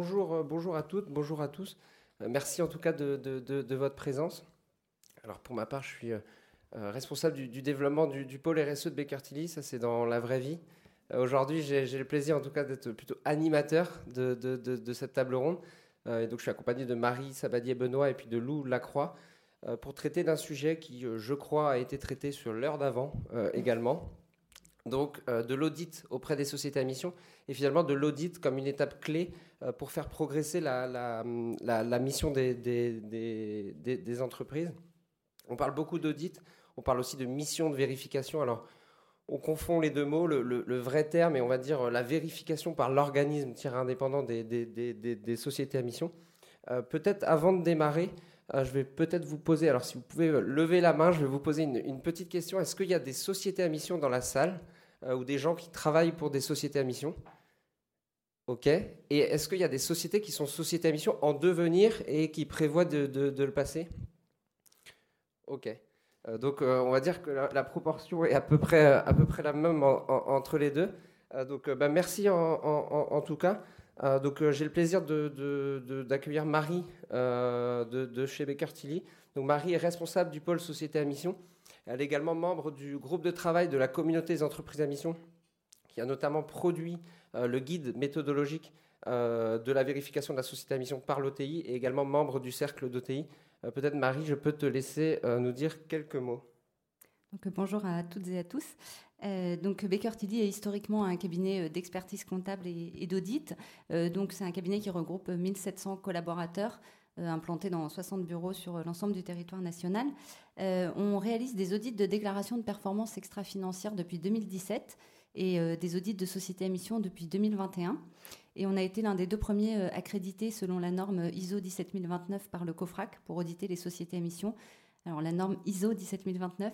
bonjour, bonjour à toutes, bonjour à tous. merci en tout cas de, votre présence. Alors pour ma part, je suis responsable du, développement du, pôle RSE de Baker Tilly, ça c'est dans la vraie vie. Aujourd'hui, j'ai le plaisir en tout cas d'être plutôt animateur de, cette table ronde. et donc je suis accompagné de Marie Sabadier-Benoît et puis de Lou Lacroix pour traiter d'un sujet qui, je crois, a été traité sur l'heure d'avant également donc euh, de l'audit auprès des sociétés à mission et finalement de l'audit comme une étape clé euh, pour faire progresser la, mission des, entreprises. On parle beaucoup d'audit, on parle aussi de mission de vérification. Alors, on confond les deux mots, le, vrai terme et on va dire la vérification par l'organisme tiers indépendant des, sociétés à mission. Euh, peut-être avant de démarrer, je vais peut-être vous poser, alors si vous pouvez lever la main, je vais vous poser une petite question. Est-ce qu'il y a des sociétés à mission dans la salle euh, ou des gens qui travaillent pour des sociétés à mission? Ok. Et est-ce qu'il y a des sociétés qui sont sociétés à mission en devenir et qui prévoient de, le passer? Ok. Euh, donc euh, on va dire que la, proportion est à peu près, à peu près la même entre les deux. donc bah, merci en, tout cas. Donc j'ai le plaisir d'accueillir Marie de, chez Baker. Donc Marie est responsable du pôle société à mission. Elle est également membre du groupe de travail de la communauté des entreprises à mission, qui a notamment produit euh, le guide méthodologique euh, de la vérification de la société à mission par l'OTI et également membre du cercle d'OTI. Euh, peut-être Marie, je peux te laisser nous dire quelques mots. bonjour à toutes et à tous. Donc Baker Tilly est historiquement un cabinet d'expertise comptable et, d'audit. donc c'est un cabinet qui regroupe 1700 collaborateurs euh, implanté dans 60 bureaux sur euh, l'ensemble du territoire national. Euh, on réalise des audits de déclaration de performance extra-financière depuis 2017 et des audits de société à mission depuis 2021. Et on a été l'un des deux premiers accrédités selon la norme ISO 17029 par le COFRAC pour auditer les sociétés à mission. Alors la norme ISO 17029,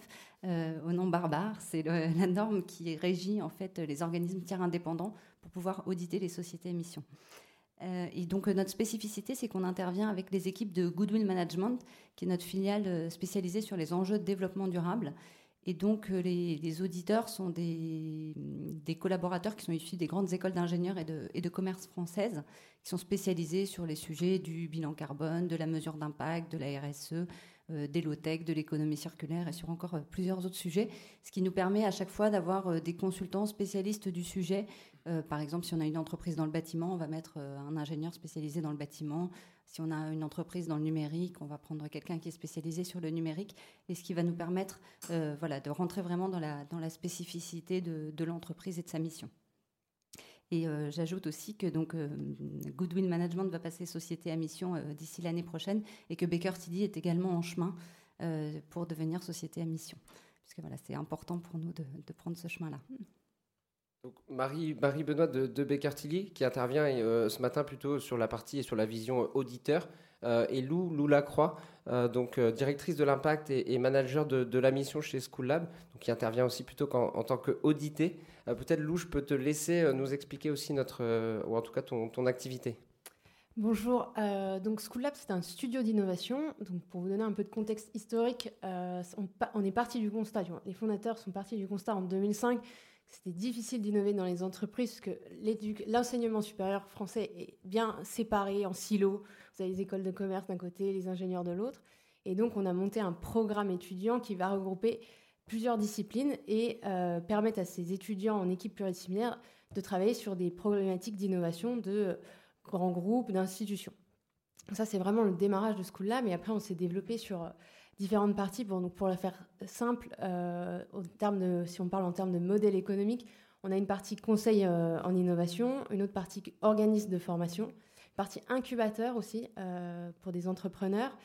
au nom barbare, c'est la norme qui régit en fait les organismes tiers indépendants pour pouvoir auditer les sociétés à mission. Euh, et donc notre spécificité, c'est qu'on intervient avec les équipes de Goodwill Management, qui est notre filiale euh, spécialisée sur les enjeux de développement durable. Et donc euh, les, auditeurs sont des, collaborateurs qui sont issus des grandes écoles d'ingénieurs et de, commerce françaises, qui sont spécialisés sur les sujets du bilan carbone, de la mesure d'impact, de la RSE, des low-tech, de l'économie circulaire et sur encore plusieurs autres sujets, ce qui nous permet à chaque fois d'avoir des consultants spécialistes du sujet euh, par exemple, si on a une entreprise dans le bâtiment, on va mettre euh, un ingénieur spécialisé dans le bâtiment. Si on a une entreprise dans le numérique, on va prendre quelqu'un qui est spécialisé sur le numérique, et ce qui va nous permettre euh, voilà, de rentrer vraiment dans la, dans la spécificité de, l'entreprise et de sa mission. Et j'ajoute aussi que donc Goodwill Management va passer société à mission d'ici l'année prochaine et que Baker Tilly est également en chemin pour devenir société à mission. Puisque voilà, c'est important pour nous de, de prendre ce chemin-là. Marie, Marie Benoît de, de Bécartilly qui intervient euh, ce matin plutôt sur la partie et sur la vision auditeur euh, et Lou, Lou Lacroix, euh, donc directrice de l'impact et, manager de, la mission chez School Lab, donc qui intervient aussi plutôt en, tant qu'audité. Peut-être Lou, je peux te laisser nous expliquer aussi notre, ou en tout cas ton, ton activité. Bonjour, donc School Lab c'est un studio d'innovation. Donc pour vous donner un peu de contexte historique, on, on, est parti du constat, les fondateurs sont partis du constat en 2005 c'était difficile d'innover dans les entreprises parce que l'enseignement supérieur français est bien séparé en silos. Vous avez les écoles de commerce d'un côté, les ingénieurs de l'autre. Et donc, on a monté un programme étudiant qui va regrouper plusieurs disciplines et euh, permettre à ces étudiants en équipe pluridisciplinaire de travailler sur des problématiques d'innovation de grands groupes, d'institutions. Ça, c'est vraiment le démarrage de ce coup-là, mais après, on s'est développé sur différentes parties. Pour, la faire simple, euh, si on parle en termes de modèle économique, on a une partie conseil euh, en innovation, une autre partie organisme de formation, une partie incubateur aussi euh, pour des entrepreneurs.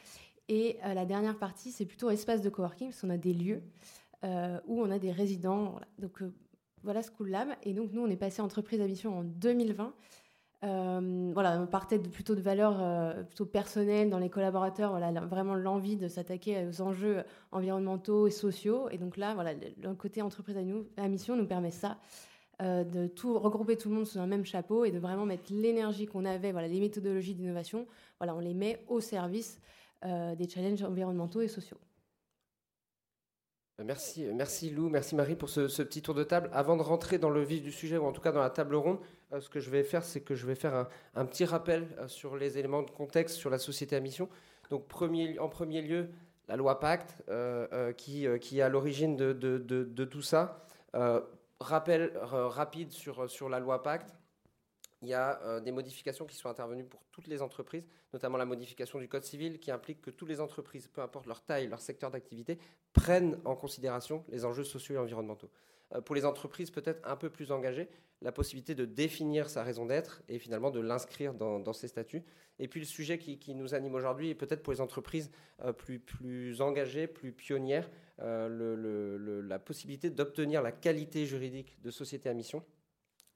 Et la dernière partie, c'est plutôt espace de coworking, parce qu'on a des lieux où on a des résidents. Donc voilà School Lab. Et donc nous, on est passé entreprise à mission en 2020. Euh, voilà, on partait de, plutôt de valeurs euh, plutôt personnelles dans les collaborateurs, voilà, vraiment l'envie de s'attaquer aux enjeux environnementaux et sociaux. Et donc là, voilà, le côté entreprise à, nous, à mission nous permet ça, euh, de tout regrouper tout le monde sous un même chapeau et de vraiment mettre l'énergie qu'on avait, voilà, les méthodologies d'innovation, voilà, on les met au service des challenges environnementaux et sociaux. Merci, merci Lou, merci Marie pour ce, petit tour de table. Avant de rentrer dans le vif du sujet, ou en tout cas dans la table ronde, ce que je vais faire, c'est que je vais faire un, petit rappel sur les éléments de contexte sur la société à mission. Donc en premier lieu, la loi Pacte, qui, est à l'origine de, tout ça. rappel rapide sur, sur la loi Pacte il y a euh, des modifications qui sont intervenues pour toutes les entreprises, notamment la modification du Code civil qui implique que toutes les entreprises, peu importe leur taille, leur secteur d'activité, prennent en considération les enjeux sociaux et environnementaux. Euh, pour les entreprises peut-être un peu plus engagées, la possibilité de définir sa raison d'être et finalement de l'inscrire dans, ses statuts. Et puis le sujet qui, nous anime aujourd'hui est peut-être pour les entreprises euh, plus, plus engagées, plus pionnières, la possibilité d'obtenir la qualité juridique de société à mission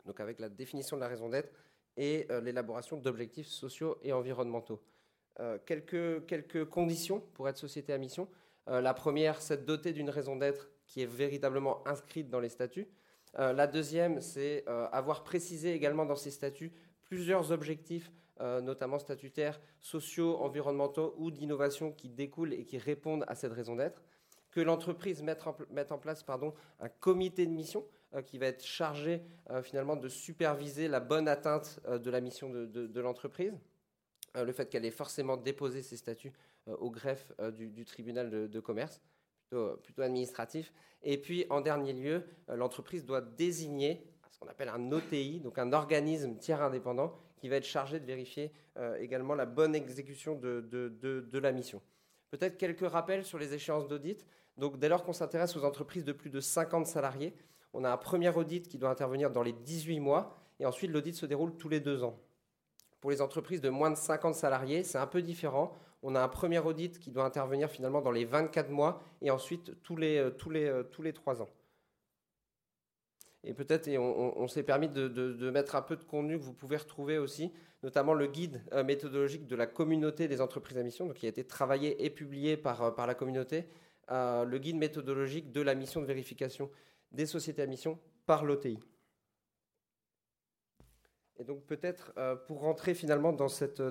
donc avec la définition de la raison d'être et euh, l'élaboration d'objectifs sociaux et environnementaux. Euh, quelques, quelques conditions pour être société à mission. Euh, la première, c'est de doter d'une raison d'être qui est véritablement inscrite dans les statuts. la deuxième, c'est avoir précisé également dans ces statuts plusieurs objectifs, notamment statutaires, sociaux, environnementaux ou d'innovation qui découlent et qui répondent à cette raison d'être. Que l'entreprise mette en, en place pardon, un comité de mission qui va être chargé euh, finalement de superviser la bonne atteinte euh, de la mission de, l'entreprise. le fait qu'elle ait forcément déposé ses statuts au greffe du, tribunal de, commerce, plutôt, administratif. Et puis, en dernier lieu, l'entreprise doit désigner ce qu'on appelle un OTI, donc un organisme tiers indépendant, qui va être chargé de vérifier également la bonne exécution de, de la mission. Peut-être quelques rappels sur les échéances d'audit. Donc, dès lors qu'on s'intéresse aux entreprises de plus de 50 salariés, on a un premier audit qui doit intervenir dans les 18 mois, et ensuite l'audit se déroule tous les deux ans. Pour les entreprises de moins de 50 salariés, c'est un peu différent. On a un premier audit qui doit intervenir finalement dans les 24 mois, et ensuite tous les, euh, tous les, euh, tous les 3 ans. Et peut-être, on, s'est permis de, mettre un peu de contenu que vous pouvez retrouver aussi, notamment le guide euh, méthodologique de la communauté des entreprises à mission, qui a été travaillé et publié par la communauté, le guide méthodologique de la mission de vérification des sociétés à mission par l'OTI. Et donc peut-être euh, pour rentrer finalement dans cette,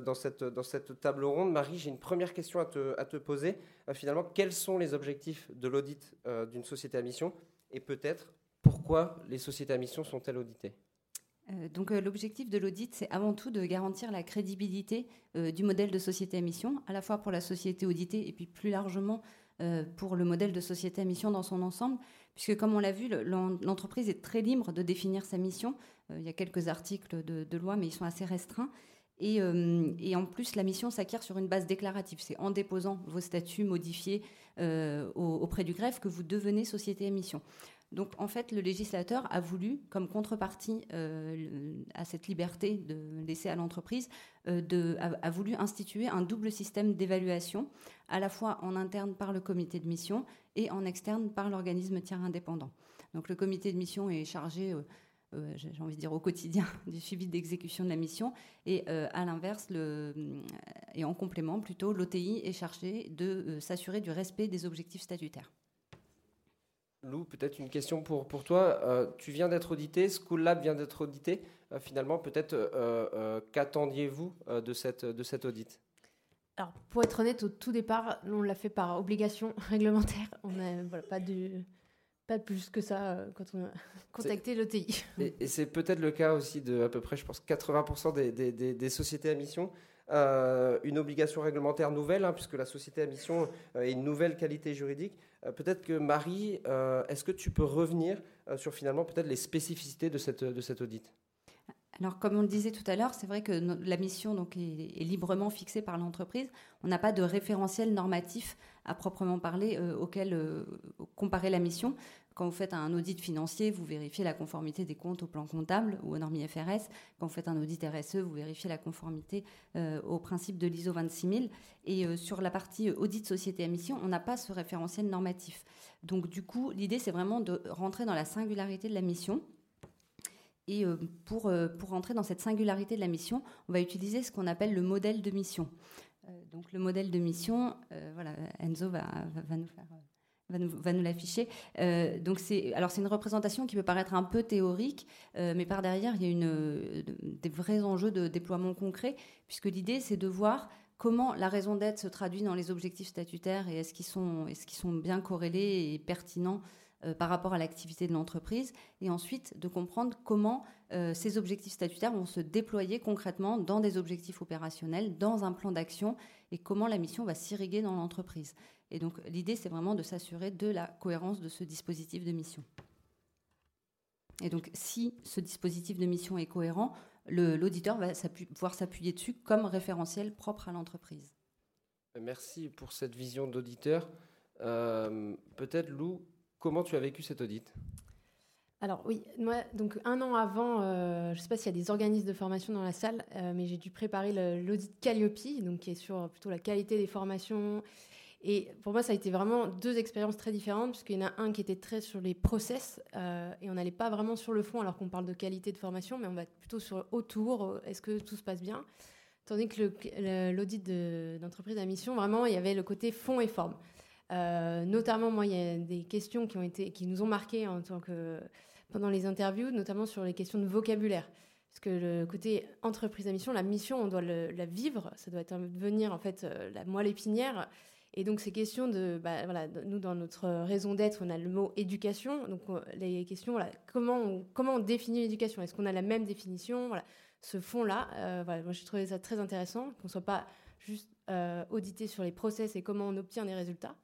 table ronde, Marie, j'ai une première question à te, à te poser. Euh, finalement, quels sont les objectifs de l'audit euh, d'une société à mission Et peut-être pourquoi les sociétés à mission sont-elles auditées? Donc l'objectif de l'audit, c'est avant tout de garantir la crédibilité du modèle de société à mission, à la fois pour la société auditée et puis plus largement pour le modèle de société à mission dans son ensemble, puisque comme on l'a vu, l'entreprise est très libre de définir sa mission. Euh, il y a quelques articles de, loi, mais ils sont assez restreints. Euh, et, en plus, la mission s'acquiert sur une base déclarative. C'est en déposant vos statuts modifiés euh, auprès du greffe que vous devenez société à mission. Donc en fait, le législateur a voulu, comme contrepartie à cette liberté de laisser à l'entreprise, a, voulu instituer un double système d'évaluation, à la fois en interne par le comité de mission et en externe par l'organisme tiers indépendant. Donc le comité de mission est chargé, euh, euh, j'ai envie de dire au quotidien, du suivi d'exécution de la mission, et euh, à l'inverse, et en complément plutôt, l'OTI est chargé de s'assurer du respect des objectifs statutaires. Lou, peut-être une question pour, pour toi. tu viens d'être audité, School Lab vient d'être audité. finalement, peut-être qu'attendiez-vous de, cette, de cet audit alors, pour être honnête, au tout départ, on l'a fait par obligation réglementaire. On n'a pas, de, pas plus que ça euh, quand on a contacté l'OTI. Et, c'est peut-être le cas aussi de à peu près, je pense, 80% des, des, sociétés à mission. Euh, une obligation réglementaire nouvelle, hein, puisque la société à mission euh, est une nouvelle qualité juridique. peut-être que Marie, est-ce que tu peux revenir sur finalement peut-être les spécificités de, cette, de cet audit alors, comme on le disait tout à l'heure, c'est vrai que la mission donc, est, librement fixée par l'entreprise. On n'a pas de référentiel normatif à proprement parler euh, auquel euh, comparer la mission. Quand vous faites un audit financier, vous vérifiez la conformité des comptes au plan comptable ou aux normes IFRS. Quand vous faites un audit RSE, vous vérifiez la conformité euh, au principe de l'ISO 26000. Et sur la partie audit société à mission, on n'a pas ce référentiel normatif. Donc, du coup, l'idée, c'est vraiment de rentrer dans la singularité de la mission et euh, pour, euh, pour rentrer dans cette singularité de la mission, on va utiliser ce qu'on appelle le modèle de mission. Euh, donc le modèle de mission, voilà, Enzo va, va, nous faire va nous, nous l'afficher. donc c'est alors c'est une représentation qui peut paraître un peu théorique, mais par derrière il y a une, des vrais enjeux de déploiement concret, puisque l'idée c'est de voir comment la raison d'être se traduit dans les objectifs statutaires et est-ce qu'ils sont, est sont bien corrélés et pertinents euh, par rapport à l'activité de l'entreprise, et ensuite de comprendre comment euh, ces objectifs statutaires vont se déployer concrètement dans des objectifs opérationnels, dans un plan d'action, et comment la mission va s'irriguer dans l'entreprise. Et donc l'idée, c'est vraiment de s'assurer de la cohérence de ce dispositif de mission. Et donc si ce dispositif de mission est cohérent, l'auditeur va pouvoir s'appuyer dessus comme référentiel propre à l'entreprise. Merci pour cette vision d'auditeur. Euh, peut-être Lou, Comment tu as vécu cet audit? Alors oui, moi, donc un an avant, euh, je ne sais pas s'il y a des organismes de formation dans la salle, euh, mais j'ai dû préparer l'audit Calliope, donc qui est sur plutôt la qualité des formations. Et pour moi, ça a été vraiment deux expériences très différentes, puisqu'il y en a un qui était très sur les process, euh, et on n'allait pas vraiment sur le fond, alors qu'on parle de qualité de formation, mais on va plutôt sur autour, est-ce que tout se passe bien? Tandis que l'audit d'entreprise à mission, vraiment, il y avait le côté fond et forme. Euh, notamment, moi, il y a des questions qui, ont été, qui nous ont marqué en tant que, pendant les interviews, notamment sur les questions de vocabulaire. Parce que le côté entreprise à mission, la mission, on doit la vivre, ça doit être devenir en fait euh, la moelle épinière. Et donc ces questions de, bah, voilà, nous dans notre raison d'être, on a le mot éducation. Donc les questions, voilà, comment on, comment on définit l'éducation? Est-ce qu'on a la même définition? Voilà, ce fond-là, euh, voilà, moi j'ai trouvé ça très intéressant, qu'on soit pas juste audité sur les process et comment on obtient des résultats,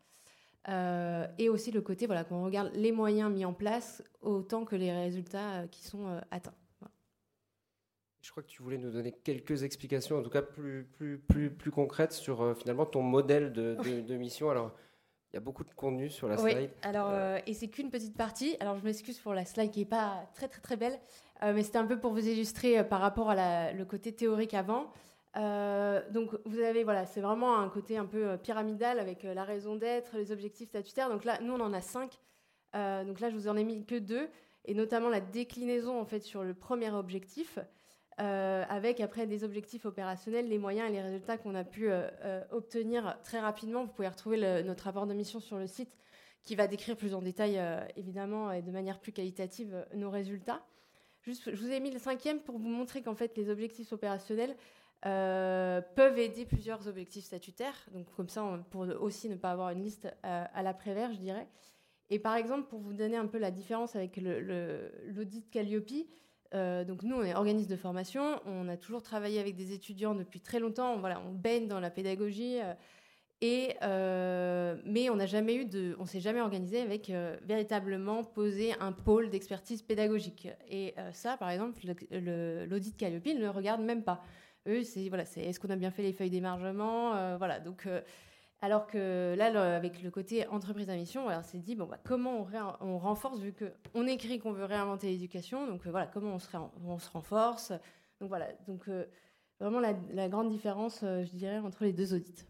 euh, et aussi le côté voilà, qu'on regarde les moyens mis en place autant que les résultats euh, qui sont euh, atteints. Je crois que tu voulais nous donner quelques explications, en tout cas plus, plus, plus, plus concrètes sur finalement ton modèle de, de, mission. Alors, il y a beaucoup de contenu sur la oui, slide. Alors, et c'est qu'une petite partie. Alors, je m'excuse pour la slide qui n'est pas très, très, très belle, mais c'était un peu pour vous illustrer par rapport à la, le côté théorique avant. Euh, donc vous avez voilà, c'est vraiment un côté un peu euh, pyramidal avec euh, la raison d'être, les objectifs statutaires. Donc là, nous on en a cinq. donc là, je vous en ai mis que deux, et notamment la déclinaison en fait sur le premier objectif, avec après des objectifs opérationnels, les moyens et les résultats qu'on a pu obtenir très rapidement. Vous pouvez retrouver notre rapport de mission sur le site, qui va décrire plus en détail évidemment et de manière plus qualitative nos résultats. Juste, je vous ai mis le cinquième pour vous montrer qu'en fait les objectifs opérationnels euh, peuvent aider plusieurs objectifs statutaires. Donc comme ça, pour aussi ne pas avoir une liste euh, à, l'après-vert, je dirais. Et par exemple, pour vous donner un peu la différence avec l'audit Calliope, euh, donc nous, on est organisme de formation, on a toujours travaillé avec des étudiants depuis très longtemps, on, voilà, on baigne dans la pédagogie, et, mais on n'a s'est jamais organisé avec véritablement poser un pôle d'expertise pédagogique. Et ça, par exemple, l'audit Calliope ne le regarde même pas. Eux, c'est voilà, c'est est-ce qu'on a bien fait les feuilles d'émargement, euh, voilà. Donc euh, alors que là, avec le côté entreprise à mission, alors c'est dit bon bah, comment on, on renforce vu que on écrit qu'on veut réinventer l'éducation, donc euh, voilà comment on se, on renforce. Donc voilà, donc vraiment la, grande différence, je dirais, entre les deux audits.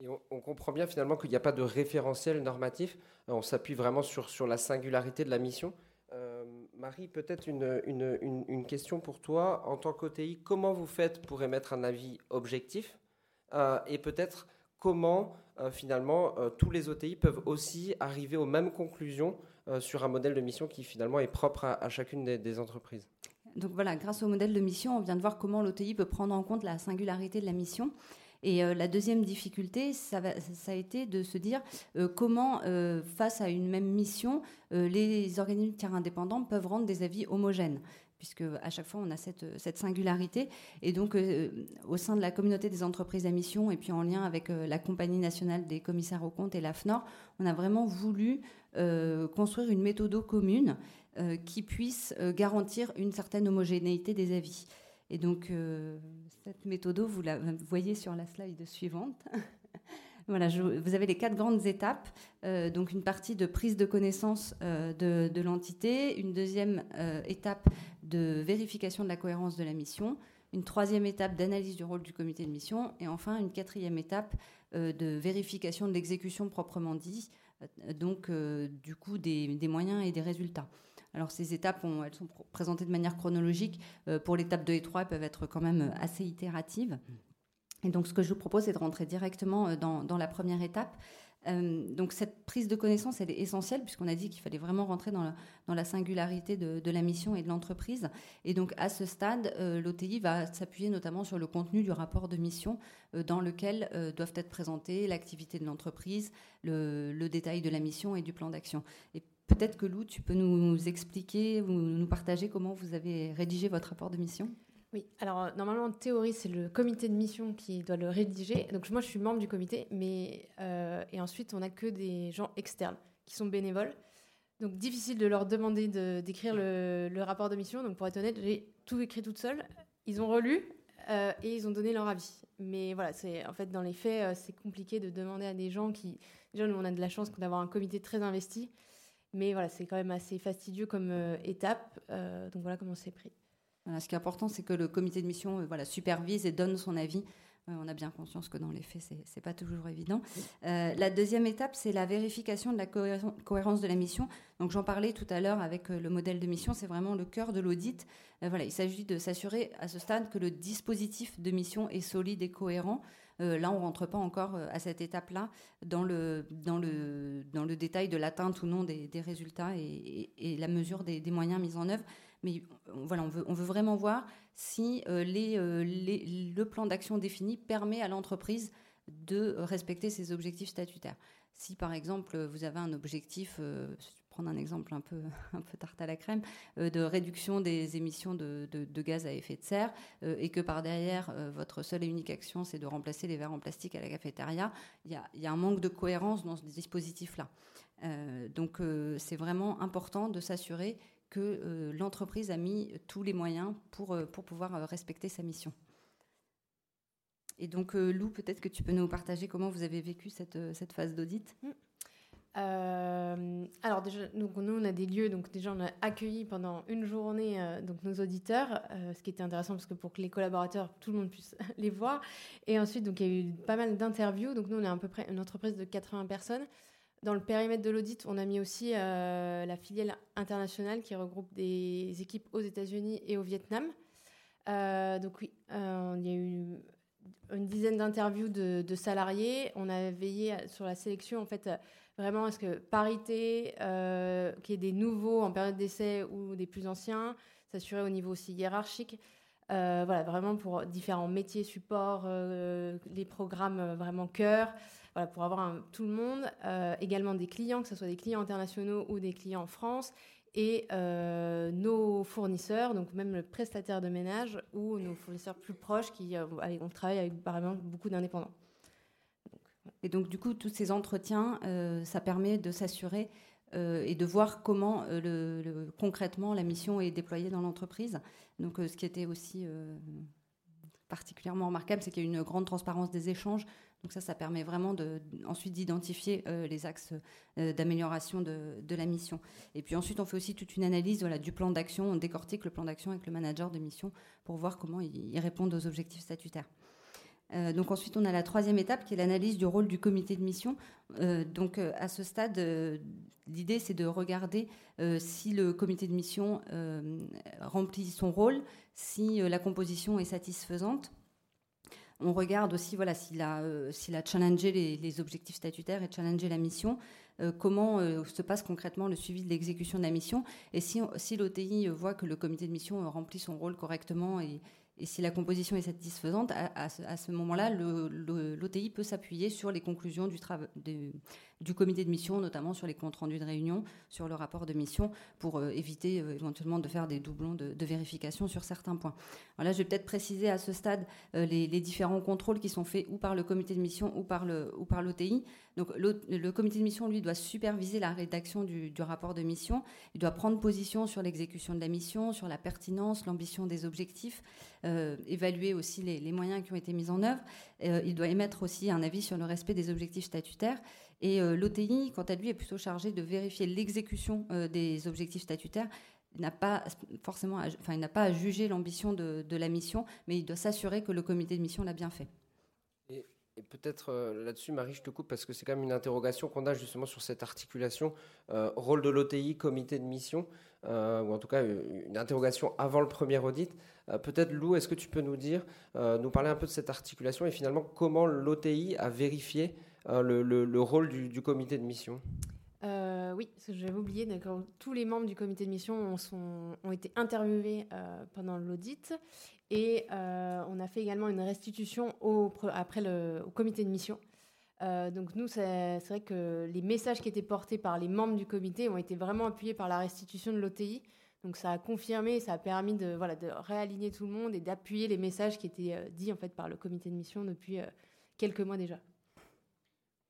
Et on, comprend bien finalement qu'il n'y a pas de référentiel normatif. On s'appuie vraiment sur, sur la singularité de la mission. Marie, peut-être une, question pour toi. En tant qu'OTI, comment vous faites pour émettre un avis objectif? Euh, Et peut-être comment, euh, finalement, euh, tous les OTI peuvent aussi arriver aux mêmes conclusions sur un modèle de mission qui, finalement, est propre à, chacune des, entreprises? Donc voilà, grâce au modèle de mission, on vient de voir comment l'OTI peut prendre en compte la singularité de la mission. Et la deuxième difficulté, ça, a été de se dire comment, face à une même mission, les organismes tiers indépendants peuvent rendre des avis homogènes puisque à chaque fois on a cette, cette singularité. Et donc, au sein de la communauté des entreprises à mission, et puis en lien avec la Compagnie nationale des commissaires aux comptes et l'AFNOR, on a vraiment voulu construire une méthode commune qui puisse garantir une certaine homogénéité des avis. Et donc, cette méthode, vous la voyez sur la slide suivante. Voilà, vous avez les quatre grandes étapes. Euh, donc une partie de prise de connaissance euh, de, l'entité, une deuxième euh, étape de vérification de la cohérence de la mission, une troisième étape d'analyse du rôle du comité de mission, et enfin une quatrième étape de vérification de l'exécution proprement dit, donc du coup des, moyens et des résultats. Alors ces étapes, elles sont présentées de manière chronologique. pour l'étape 2 et 3, elles peuvent être quand même assez itératives. Et donc, ce que je vous propose, c'est de rentrer directement euh, dans, la première étape. Euh, donc cette prise de connaissance, elle est essentielle puisqu'on a dit qu'il fallait vraiment rentrer dans la, dans la singularité de, la mission et de l'entreprise. Et donc à ce stade, euh, l'OTI va s'appuyer notamment sur le contenu du rapport de mission euh, dans lequel doivent être présentées l'activité de l'entreprise, le, le, détail de la mission et du plan d'action. Et peut-être que Lou, tu peux nous expliquer ou nous partager comment vous avez rédigé votre rapport de mission? Oui, alors euh, normalement en théorie c'est le comité de mission qui doit le rédiger. Donc moi je suis membre du comité, mais euh, et ensuite on n'a que des gens externes qui sont bénévoles. Donc difficile de leur demander d'écrire le, rapport de mission. Donc pour être honnête, j'ai tout écrit toute seule. Ils ont relu euh, et ils ont donné leur avis. Mais voilà, c'est en fait dans les faits c'est compliqué de demander à des gens qui déjà nous on a de la chance d'avoir un comité très investi. Mais voilà, c'est quand même assez fastidieux comme étape. donc voilà comment c'est pris ce qui est important, c'est que le comité de mission euh, voilà, supervise et donne son avis. Euh, on a bien conscience que dans les faits, ce n'est pas toujours évident. Euh, la deuxième étape, c'est la vérification de la cohérence de la mission. Donc j'en parlais tout à l'heure avec le modèle de mission, c'est vraiment le cœur de l'audit. voilà, il s'agit de s'assurer à ce stade que le dispositif de mission est solide et cohérent. Là, on ne rentre pas encore à cette étape-là dans le, détail de l'atteinte ou non des, résultats et, la mesure des, moyens mis en œuvre mais voilà, on veut, on veut vraiment voir si euh, euh, le plan d'action défini permet à l'entreprise de respecter ses objectifs statutaires. Si par exemple vous avez un objectif, euh, un exemple un peu, tarte à la crème, de réduction des émissions de, gaz à effet de serre, et que par derrière, votre seule et unique action, c'est de remplacer les verres en plastique à la cafétéria, il y a, un manque de cohérence dans ce dispositif-là. donc c'est vraiment important de s'assurer que euh, l'entreprise a mis tous les moyens pour, euh, pouvoir euh, respecter sa mission. Et donc, Lou, peut-être que tu peux nous partager comment vous avez vécu cette, cette phase d'audit? Mmh. Alors déjà, donc nous on a des lieux, donc déjà on a accueilli pendant une journée donc nos auditeurs, ce qui était intéressant parce que pour que les collaborateurs, tout le monde puisse les voir. Et ensuite donc il y a eu pas mal d'interviews, donc nous on est à peu près une entreprise de 80 personnes. Dans le périmètre de l'audit, on a mis aussi euh, la filiale internationale qui regroupe des équipes aux États-Unis et au Vietnam. Euh, donc oui, euh, il y a eu une dizaine d'interviews de, salariés. On a veillé sur la sélection, en fait, vraiment, est-ce que parité, qu'il y ait des nouveaux en période d'essai ou des plus anciens, s'assurer au niveau aussi hiérarchique. voilà, vraiment pour différents métiers, support, les programmes vraiment cœur voilà, pour avoir tout le monde, euh, également des clients, que ce soit des clients internationaux ou des clients en France, et euh, nos fournisseurs, donc même le prestataire de ménage ou nos fournisseurs plus proches qui euh, on avec par exemple beaucoup d'indépendants. Et donc du coup, tous ces entretiens, ça permet de s'assurer et de voir comment le, concrètement la mission est déployée dans l'entreprise. Donc ce qui était aussi particulièrement remarquable, c'est qu'il y a une grande transparence des échanges. Donc ça, ça permet vraiment de, ensuite d'identifier euh, les axes euh, d'amélioration de, la mission. Et puis ensuite, on fait aussi toute une analyse du plan d'action. On décortique le plan d'action avec le manager de mission pour voir comment ils répondent aux objectifs statutaires. Euh, donc ensuite, on a la troisième étape qui est l'analyse du rôle du comité de mission. donc à ce stade, l'idée c'est de regarder si le comité de mission remplit son rôle, si la composition est satisfaisante on regarde aussi voilà, s'il a, euh, a challengé les, objectifs statutaires et challengé la mission, euh, comment euh, se passe concrètement le suivi de l'exécution de la mission, et si, si l'OTI voit que le comité de mission remplit son rôle correctement et, et si la composition est satisfaisante, à, ce moment-là, l'OTI peut s'appuyer sur les conclusions du, du, comité de mission, notamment sur les comptes rendus de réunion, sur le rapport de mission, pour euh, éviter euh, éventuellement de faire des doublons de, vérification sur certains points. Alors je vais peut-être préciser à ce stade euh, les, différents contrôles qui sont faits ou par le comité de mission ou par l'OTI. Donc le, comité de mission, lui, doit superviser la rédaction du, rapport de mission. Il doit prendre position sur l'exécution de la mission, sur la pertinence, l'ambition des objectifs, évaluer aussi les, moyens qui ont été mis en œuvre. Il doit émettre aussi un avis sur le respect des objectifs statutaires. Et euh, l'OTI, quant à lui, est plutôt chargé de vérifier l'exécution des objectifs statutaires il n'a pas forcément, enfin, il n'a pas à juger l'ambition de, la mission, mais il doit s'assurer que le comité de mission l'a bien fait. Et peut-être euh, là-dessus, Marie, je te coupe parce que c'est quand même une interrogation qu'on a justement sur cette articulation euh, rôle de l'OTI, comité de mission, euh, ou en tout cas une interrogation avant le premier audit. peut-être Lou, est-ce que tu peux nous dire, nous parler un peu de cette articulation et finalement comment l'OTI a vérifié le, rôle du, comité de mission oui, parce que j'avais oublié, tous les membres du comité de mission ont, été interviewés pendant l'audit et on a fait également une restitution au, après le, au comité de mission. donc nous, c'est vrai que les messages qui étaient portés par les membres du comité ont été vraiment appuyés par la restitution de l'OTI. Donc ça a confirmé, ça a permis de, voilà, de réaligner tout le monde et d'appuyer les messages qui étaient euh, dits en fait par le comité de mission depuis euh, quelques mois déjà.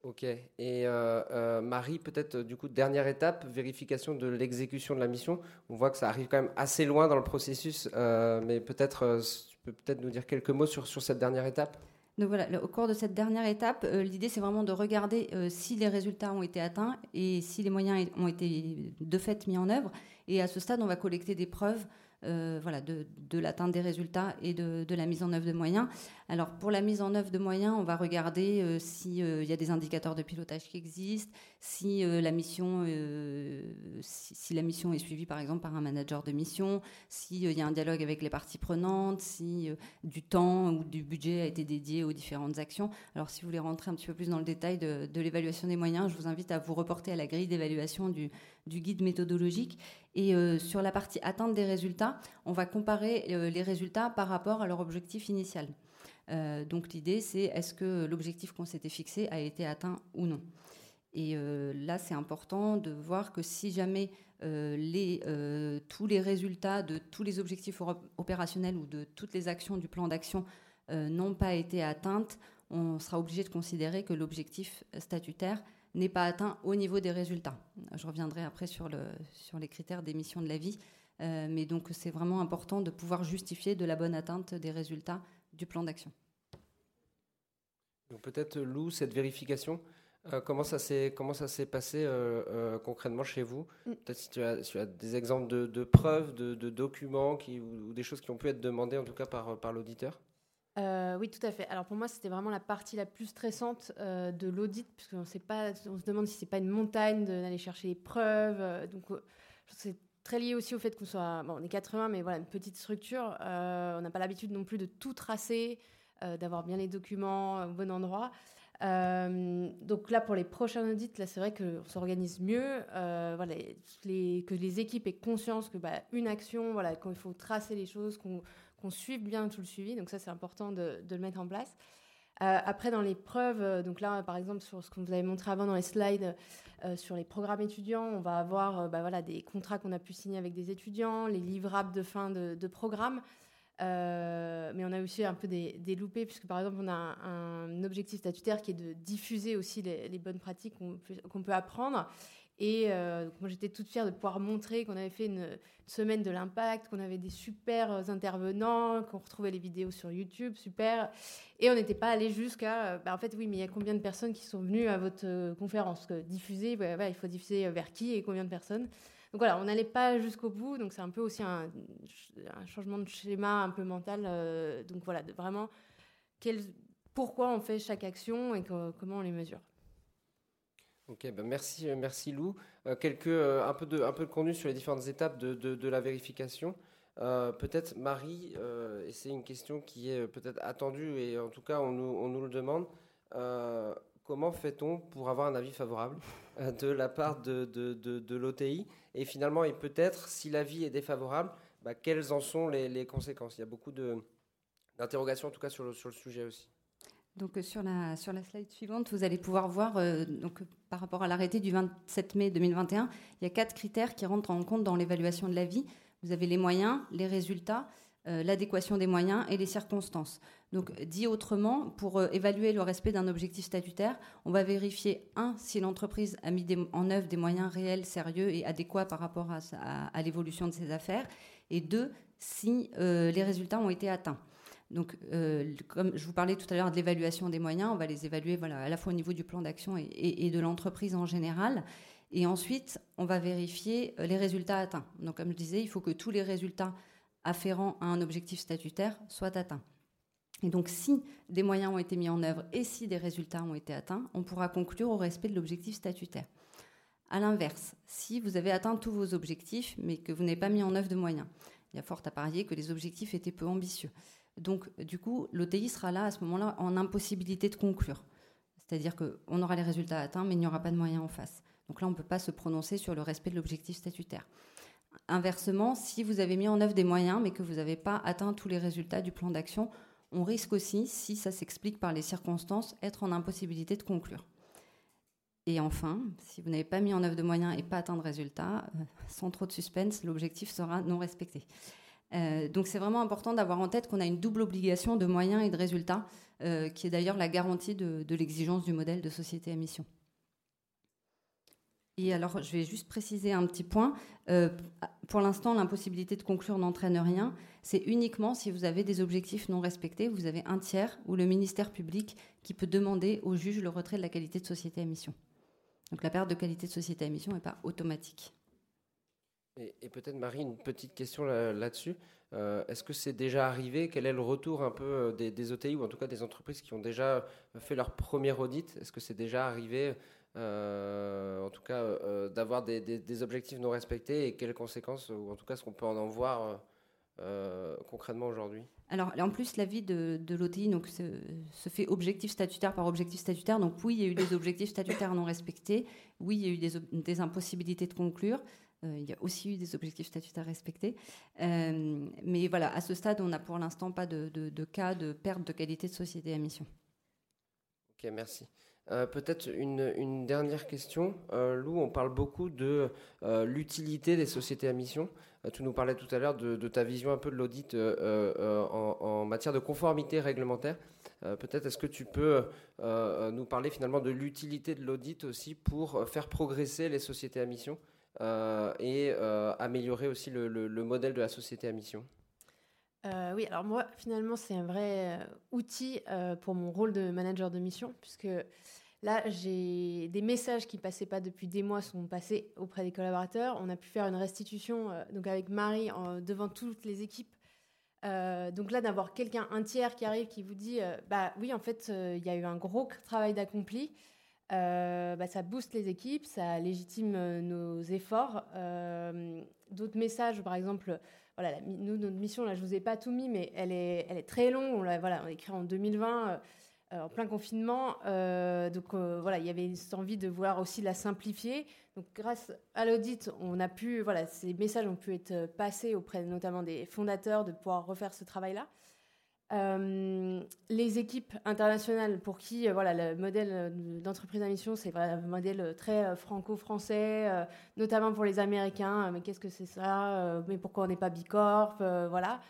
Ok. Et euh, Marie, peut-être du coup dernière étape, vérification de l'exécution de la mission. On voit que ça arrive quand même assez loin dans le processus, mais peut-être tu peux peut-être nous dire quelques mots sur, sur cette dernière étape? Donc voilà, au cours de cette dernière étape, l'idée c'est vraiment de regarder si les résultats ont été atteints et si les moyens ont été de fait mis en œuvre et à ce stade, on va collecter des preuves euh, voilà, de, l'atteinte des résultats et de, la mise en œuvre de moyens. Alors pour la mise en œuvre de moyens, on va regarder euh, s'il euh, y a des indicateurs de pilotage qui existent, si, la mission, si, la mission est suivie par exemple par un manager de mission, s'il y a un dialogue avec les parties prenantes, si du temps ou du budget a été dédié aux différentes actions. Alors si vous voulez rentrer un petit peu plus dans le détail de, l'évaluation des moyens, je vous invite à vous reporter à la grille d'évaluation du, du guide méthodologique. Et sur la partie atteinte des résultats, on va comparer les résultats par rapport à leur objectif initial. Euh, donc l'idée, c'est est-ce que l'objectif qu'on s'était fixé a été atteint ou non. Et euh, là, c'est important de voir que si jamais euh, tous les résultats de tous les objectifs opérationnels ou de toutes les actions du plan d'action n'ont pas été atteintes, on sera obligé de considérer que l'objectif statutaire n'est pas atteint au niveau des résultats. Je reviendrai après sur, les critères d'émission de la vie, mais donc c'est vraiment important de pouvoir justifier de la bonne atteinte des résultats du plan d'action. Peut-être, Lou, cette vérification, euh, comment ça s'est comment ça s'est passé euh, euh, concrètement chez vous? Mm. Peut-être si tu as, des exemples de, preuves, de, documents qui, ou, des choses qui ont pu être demandées en tout cas par, par l'auditeur? Oui, tout à fait. Alors pour moi, c'était vraiment la partie la plus stressante de l'audit, puisqu'on sait pas, on se demande si c'est pas une montagne d'aller chercher les preuves. donc c'est très lié aussi au fait qu'on soit, bon, on est 80, mais voilà, une petite structure. on n'a pas l'habitude non plus de tout tracer. Euh, d'avoir bien les documents au bon endroit. Euh, donc là, pour les prochains audits, là, c'est vrai qu'on s'organise mieux, euh, voilà, que les équipes aient conscience que bah, une action, voilà, qu'il faut tracer les choses, qu'on suive bien tout le suivi. Donc ça, c'est important de, le mettre en place. après, dans les preuves, donc là, par exemple, sur ce qu'on vous avait montré avant dans les slides, sur les programmes étudiants, on va avoir bah, des contrats qu'on a pu signer avec des étudiants, les livrables de fin de, programme. Euh, mais on a aussi un peu des, des, loupés, puisque par exemple, on a un, objectif statutaire qui est de diffuser aussi les, bonnes pratiques qu'on peut, apprendre. Et euh, moi, j'étais toute fière de pouvoir montrer qu'on avait fait une, semaine de l'impact, qu'on avait des super intervenants, qu'on retrouvait les vidéos sur YouTube, super. Et on n'était pas allé jusqu'à, bah, en fait, oui, mais il y a combien de personnes qui sont venues à votre conférence? Que Diffuser, il faut diffuser vers qui et combien de personnes? Donc voilà, on n'allait pas jusqu'au bout, donc c'est un peu aussi un, changement de schéma un peu mental. Euh, donc voilà, vraiment, pourquoi on fait chaque action et comment on les mesure. Ok, ben merci, euh, merci Lou. Euh, quelques, un, peu de, un peu de contenu sur les différentes étapes de, de, la vérification. peut-être Marie, et c'est une question qui est peut-être attendue et en tout cas on nous, on nous le demande comment fait-on pour avoir un avis favorable euh, de la part de, de, l'OTI Et finalement, et peut-être, si l'avis est défavorable, bah, quelles en sont les, conséquences? Il y a beaucoup d'interrogations, en tout cas, sur sur le sujet aussi. Donc euh, sur la, la slide suivante, vous allez pouvoir voir, euh, par rapport à l'arrêté du 27 mai 2021, il y a quatre critères qui rentrent en compte dans l'évaluation de l'avis. Vous avez les moyens, les résultats, l'adéquation des moyens et les circonstances. Donc, dit autrement, pour euh, évaluer le respect d'un objectif statutaire, on va vérifier, un, si l'entreprise a mis en œuvre des moyens réels, sérieux et adéquats par rapport à, l'évolution de ses affaires, et deux, si euh, les résultats ont été atteints. Donc, euh, comme je vous parlais tout à l'heure de l'évaluation des moyens, on va les évaluer voilà, à la fois au niveau du plan d'action et, de l'entreprise en général. Et ensuite, on va vérifier les résultats atteints. Donc, comme je disais, il faut que tous les résultats afférents à un objectif statutaire soient atteints. Et donc, si des moyens ont été mis en œuvre et si des résultats ont été atteints, on pourra conclure au respect de l'objectif statutaire. À l'inverse, si vous avez atteint tous vos objectifs, mais que vous n'avez pas mis en œuvre de moyens, il y a fort à parier que les objectifs étaient peu ambitieux. Donc, du coup, l'OTI sera là à ce moment-là en impossibilité de conclure. C'est-à-dire qu'on aura les résultats atteints, mais il n'y aura pas de moyens en face. Donc là, on ne peut pas se prononcer sur le respect de l'objectif statutaire. Inversement, si vous avez mis en œuvre des moyens, mais que vous n'avez pas atteint tous les résultats du plan d'action, on risque aussi, si ça s'explique par les circonstances, être en impossibilité de conclure. Et enfin, si vous n'avez pas mis en œuvre de moyens et pas atteint de résultats, euh, sans trop de suspense, l'objectif sera non respecté. Euh, donc c'est vraiment important d'avoir en tête qu'on a une double obligation de moyens et de résultats, euh, qui est d'ailleurs la garantie de, l'exigence du modèle de société à mission. Et alors, je vais juste préciser un petit point. Euh, pour l'instant, l'impossibilité de conclure n'entraîne rien. C'est uniquement si vous avez des objectifs non respectés, vous avez un tiers ou le ministère public qui peut demander au juge le retrait de la qualité de société à mission. Donc la perte de qualité de société à mission n'est pas automatique. Et, peut-être Marie, une petite question là-dessus. Euh, est-ce que c'est déjà arrivé? Quel est le retour un peu euh, des, des, OTI ou en tout cas des entreprises qui ont déjà fait leur premier audit? Est-ce que c'est déjà arrivé euh, en tout cas, euh, d'avoir des, objectifs non respectés? Et quelles conséquences, ou en tout cas ce qu'on peut en voir euh, concrètement aujourd'hui? Alors, en plus, l'avis de, de l'OTI se, fait objectif statutaire par objectif statutaire. Donc, oui, il y a eu des objectifs statutaires non respectés. Oui, il y a eu des, impossibilités de conclure. Il y a aussi eu des objectifs statutaires respectés. mais voilà, à ce stade, on n'a pour l'instant pas de, cas de perte de qualité de société à mission. Ok, merci. Euh, peut-être une, dernière question. Euh, Lou, on parle beaucoup de euh, l'utilité des sociétés à mission. tu nous parlais tout à l'heure de, ta vision un peu de l'audit en, matière de conformité réglementaire. Peut-être est-ce que tu peux nous parler finalement de l'utilité de l'audit aussi pour faire progresser les sociétés à mission? Et améliorer aussi le, modèle de la société à mission oui, alors moi, finalement, c'est un vrai outil pour mon rôle de manager de mission, puisque Là, j'ai des messages qui passaient pas depuis des mois sont passés auprès des collaborateurs. On a pu faire une restitution euh, donc avec Marie devant toutes les équipes. Euh, donc là, d'avoir quelqu'un, un tiers qui arrive, qui vous dit, euh, bah oui, en fait, il y a eu un gros travail d'accompli. Bah, ça booste les équipes, ça légitime nos efforts. D'autres messages, par exemple, voilà, notre mission, je vous ai pas tout mis, mais elle est, très longue. On l'a écrit en 2020. Euh, en plein confinement. Euh, donc euh, voilà, il y avait cette envie de vouloir aussi la simplifier. Donc grâce à l'audit, on a pu, voilà, ces messages ont pu être passés auprès notamment des fondateurs de pouvoir refaire ce travail-là. Les équipes internationales pour qui voilà le modèle d'entreprise à mission c'est un modèle très franco-français notamment pour les Américains mais qu'est-ce que c'est ça mais pourquoi on n'est pas bicorp voilà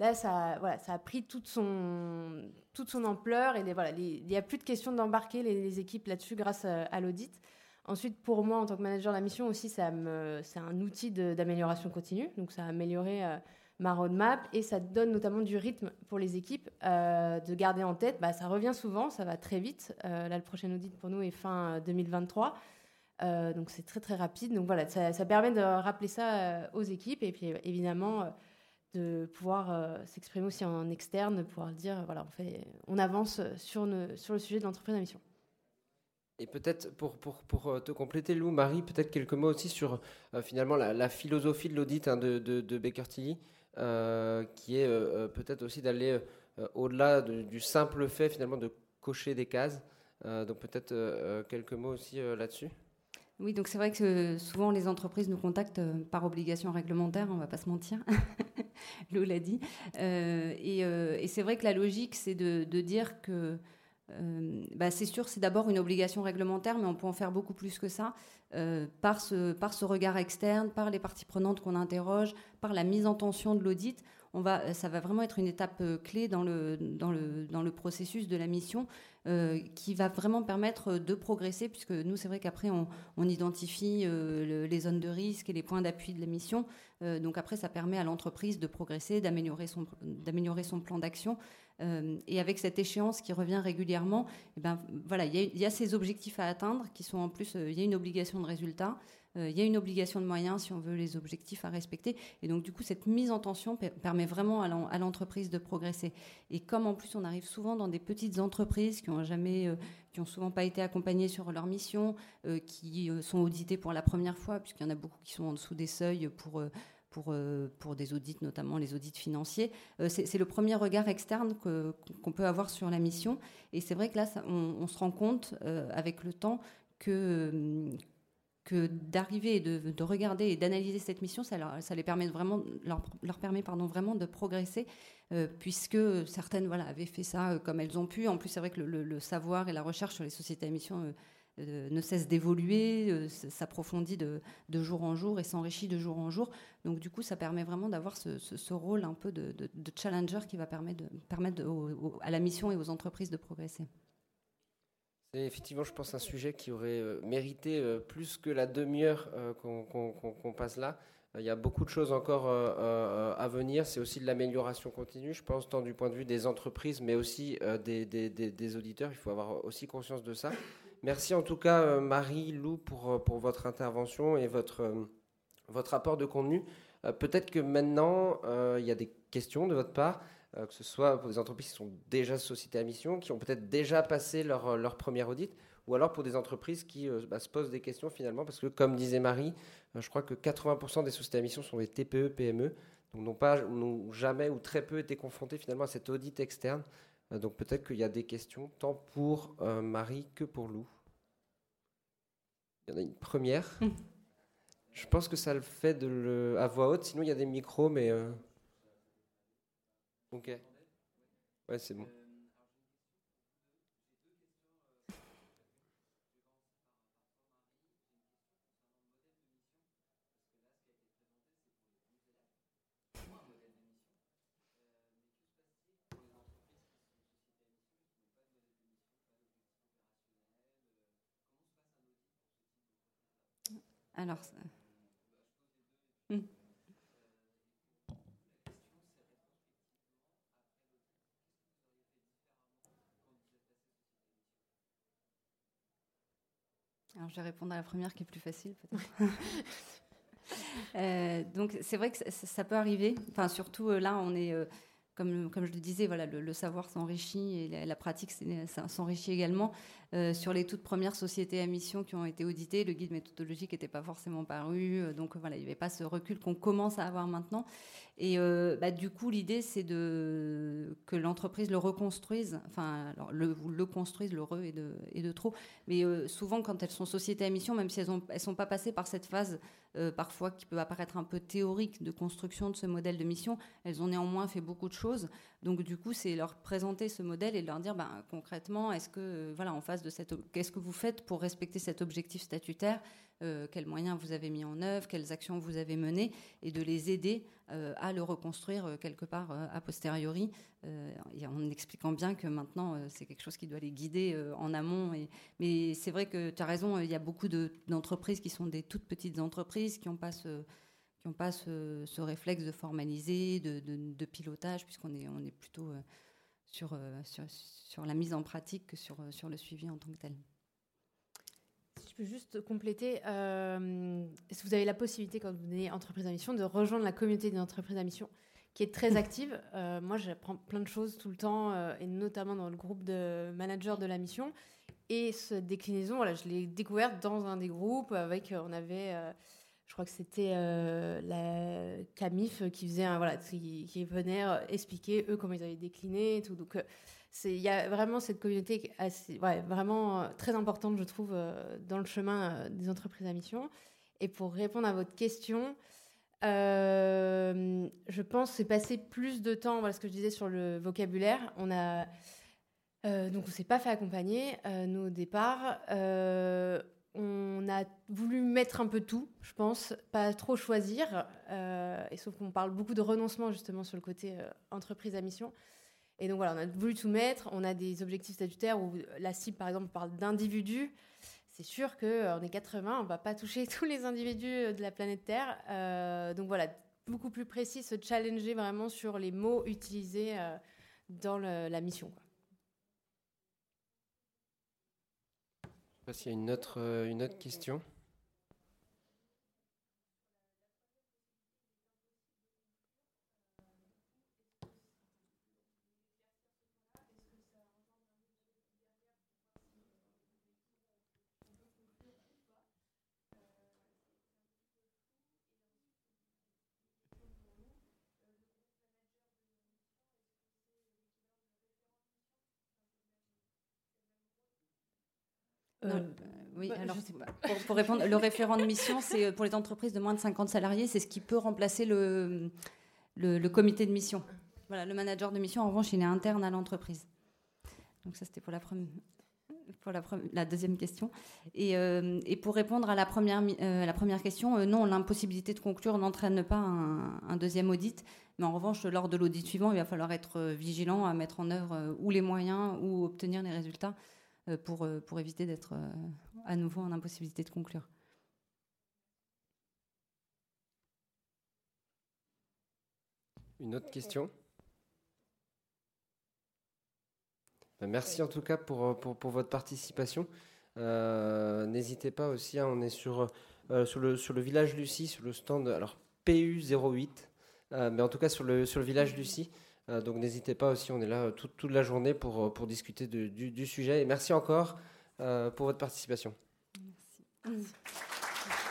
Là, ça, voilà, ça a pris toute son, toute son ampleur et voilà, il n'y a plus de question d'embarquer les, équipes là-dessus grâce à, l'audit. Ensuite, pour moi, en tant que manager de la mission aussi, c'est un outil d'amélioration continue. Donc, ça a amélioré euh, ma roadmap et ça donne notamment du rythme pour les équipes euh, de garder en tête. Bah, ça revient souvent, ça va très vite. Euh, là, le prochain audit pour nous est fin 2023. donc, c'est très, très rapide. Donc, voilà, ça, permet de rappeler ça aux équipes et puis évidemment de pouvoir euh, s'exprimer aussi en externe, de pouvoir dire, voilà, on, fait, on avance sur, le sujet de l'entreprise à. Et peut-être pour, euh, te compléter, Lou, Marie, peut-être quelques mots aussi sur euh, finalement la, philosophie de l'audit hein, de, de, Baker Tilly, qui est peut-être aussi d'aller au-delà du simple fait finalement de cocher des cases. donc peut-être quelques mots aussi là-dessus. Oui, donc c'est vrai que souvent les entreprises nous contactent par obligation réglementaire, on ne va pas se mentir. Lou l'a dit. Euh, euh, et, c'est vrai que la logique, c'est de, dire que euh, bah, c'est sûr, c'est d'abord une obligation réglementaire, mais on peut en faire beaucoup plus que ça par, ce, par ce regard externe, par les parties prenantes qu'on interroge, par la mise en tension de l'audit. On va, ça va vraiment être une étape clé dans le, dans, le, dans le processus de la mission qui va vraiment permettre de progresser, puisque nous, c'est vrai qu'après, on, identifie les zones de risque et les points d'appui de la mission. Euh, donc après, ça permet à l'entreprise de progresser, d'améliorer son, son plan d'action. Euh, et avec cette échéance qui revient régulièrement, eh ben, voilà, il y, a ces objectifs à atteindre qui sont en plus, euh, il y a une obligation de résultat. Il y a une obligation de moyens si on veut les objectifs à respecter. Et donc, du coup, cette mise en tension permet vraiment à l'entreprise de progresser. Et comme en plus, on arrive souvent dans des petites entreprises qui ont jamais, qui ont souvent pas été accompagnées sur leur mission, qui sont auditées pour la première fois, puisqu'il y en a beaucoup qui sont en dessous des seuils pour pour, pour des audits, notamment les audits financiers. c'est le premier regard externe qu'on peut avoir sur la mission. Et c'est vrai que là, on, se rend compte avec le temps que, que d'arriver de, regarder et d'analyser cette mission, ça, ça les permet vraiment, leur, leur permet pardon, vraiment de progresser, euh, puisque certaines voilà, avaient fait ça euh, comme elles ont pu. En plus, c'est vrai que le, savoir et la recherche sur les sociétés à mission euh, ne cessent d'évoluer, s'approfondit de, de, jour en jour et s'enrichit de jour en jour. Donc du coup, ça permet vraiment d'avoir ce, rôle un peu de, challenger qui va permettre à la mission et aux entreprises de progresser. C'est effectivement, je pense, un sujet qui aurait euh, mérité euh, plus que la demi-heure euh, qu'on passe là. Il y a beaucoup de choses encore à venir. C'est aussi de l'amélioration continue, je pense, tant du point de vue des entreprises, mais aussi des, auditeurs. Il faut avoir aussi conscience de ça. Merci en tout cas, Marie, Lou, pour, pour votre intervention et votre, votre apport de contenu. Peut-être que maintenant, il y a des questions de votre part. Euh, que ce soit pour des entreprises qui sont déjà sociétés à mission, qui ont peut-être déjà passé leur, euh, leur premier audit, ou alors pour des entreprises qui euh, bah, se posent des questions finalement, parce que comme disait Marie, je crois que 80% des sociétés à mission sont des TPE, PME, donc n'ont pas, n'ont jamais ou très peu été confrontés finalement à cet audit externe. donc peut-être qu'il y a des questions tant pour Marie que pour Lou. Il y en a une première. Hum. Je pense que ça le fait de le, à voix haute, sinon il y a des micros, mais... Ok. Ouais, c'est bon. Alors, Alors, je vais répondre à la première qui est plus facile, peut-être. Euh, donc, c'est vrai que ça, peut arriver. Enfin, surtout euh, là, on est. Euh, comme, je le disais, voilà, le, savoir s'enrichit et la, pratique s'enrichit également. sur les toutes premières sociétés à mission qui ont été auditées, le guide méthodologique n'était pas forcément paru, donc voilà, il n'y avait pas ce recul qu'on commence à avoir maintenant. Et euh, bah, du coup, l'idée, c'est de, que l'entreprise le reconstruise, enfin, le, le construise, le re et de, trop. Mais euh, souvent, quand elles sont sociétés à mission, même si elles ne sont pas passées par cette phase, euh, parfois qui peut apparaître un peu théorique de construction de ce modèle de mission, elles ont néanmoins fait beaucoup de choses. Donc, du coup, c'est leur présenter ce modèle et leur dire, ben, concrètement, est-ce que, voilà, en face de cette, qu'est-ce que vous faites pour respecter cet objectif statutaire euh, quels moyens vous avez mis en œuvre, quelles actions vous avez menées, et de les aider euh, à le reconstruire euh, quelque part a posteriori, en expliquant bien que maintenant c'est quelque chose qui doit les guider en amont. Et, mais c'est vrai que tu as raison, il y a beaucoup d'entreprises qui sont des toutes petites entreprises qui n'ont pas ce qui n'ont pas ce, réflexe de formaliser, de, pilotage, puisqu'on est, on est plutôt sur, sur, sur, la mise en pratique que sur, sur le suivi en tant que tel juste compléter. Euh, vous avez la possibilité, quand vous venez entreprise à mission, de rejoindre la communauté des entreprises à mission, qui est très active? Euh, moi, j'apprends plein de choses tout le temps, euh, et notamment dans le groupe de managers de la mission. Et cette déclinaison, voilà, je l'ai découverte dans un des groupes avec, on avait, je crois que c'était la Camif qui faisait, voilà, qui, venait expliquer eux comment ils avaient décliné et tout. Donc il y a vraiment cette communauté assez, ouais, vraiment euh, très importante, je trouve, euh, dans le chemin euh, des entreprises à mission. Et pour répondre à votre question, je pense c'est passer plus de temps, voilà ce que je disais sur le vocabulaire. On a donc on s'est pas fait accompagner nous au départ. On a voulu mettre un peu tout, je pense, pas trop choisir. et sauf qu'on parle beaucoup de renoncement justement sur le côté entreprise à mission. Et donc voilà, on a voulu tout mettre. On a des objectifs statutaires où la cible, par exemple, parle d'individus. C'est sûr qu'on euh, est 80, on va pas toucher tous les individus euh, de la planète Terre. Euh, donc voilà, beaucoup plus précis, se challenger vraiment sur les mots utilisés dans la mission. Pas s'il y a une autre, une autre question. Oui, alors pour, répondre, le référent de mission, c'est pour les entreprises de moins de 50 salariés, c'est ce qui peut remplacer le, le, comité de mission. Voilà, le manager de mission, en revanche, il est interne à l'entreprise. Donc ça, c'était pour la première pour la, la, deuxième question. Et, euh, et, pour répondre à la première, euh, la première question, euh, non, l'impossibilité de conclure n'entraîne pas un, deuxième audit. Mais en revanche, lors de l'audit suivant, il va falloir être vigilant à mettre en œuvre ou les moyens ou obtenir les résultats pour, pour éviter d'être à nouveau en impossibilité de conclure. Une autre question? Ben, Merci en tout cas pour, pour, votre participation. Euh, n'hésitez pas aussi, hein, on est sur, euh, sur, le, sur le village Lucie, sur le stand alors PU08, euh, mais en tout cas sur le, sur le village Lucie. Donc n'hésitez pas aussi, on est là toute, toute la journée pour, pour discuter du, du, sujet. Et merci encore pour votre participation. Merci.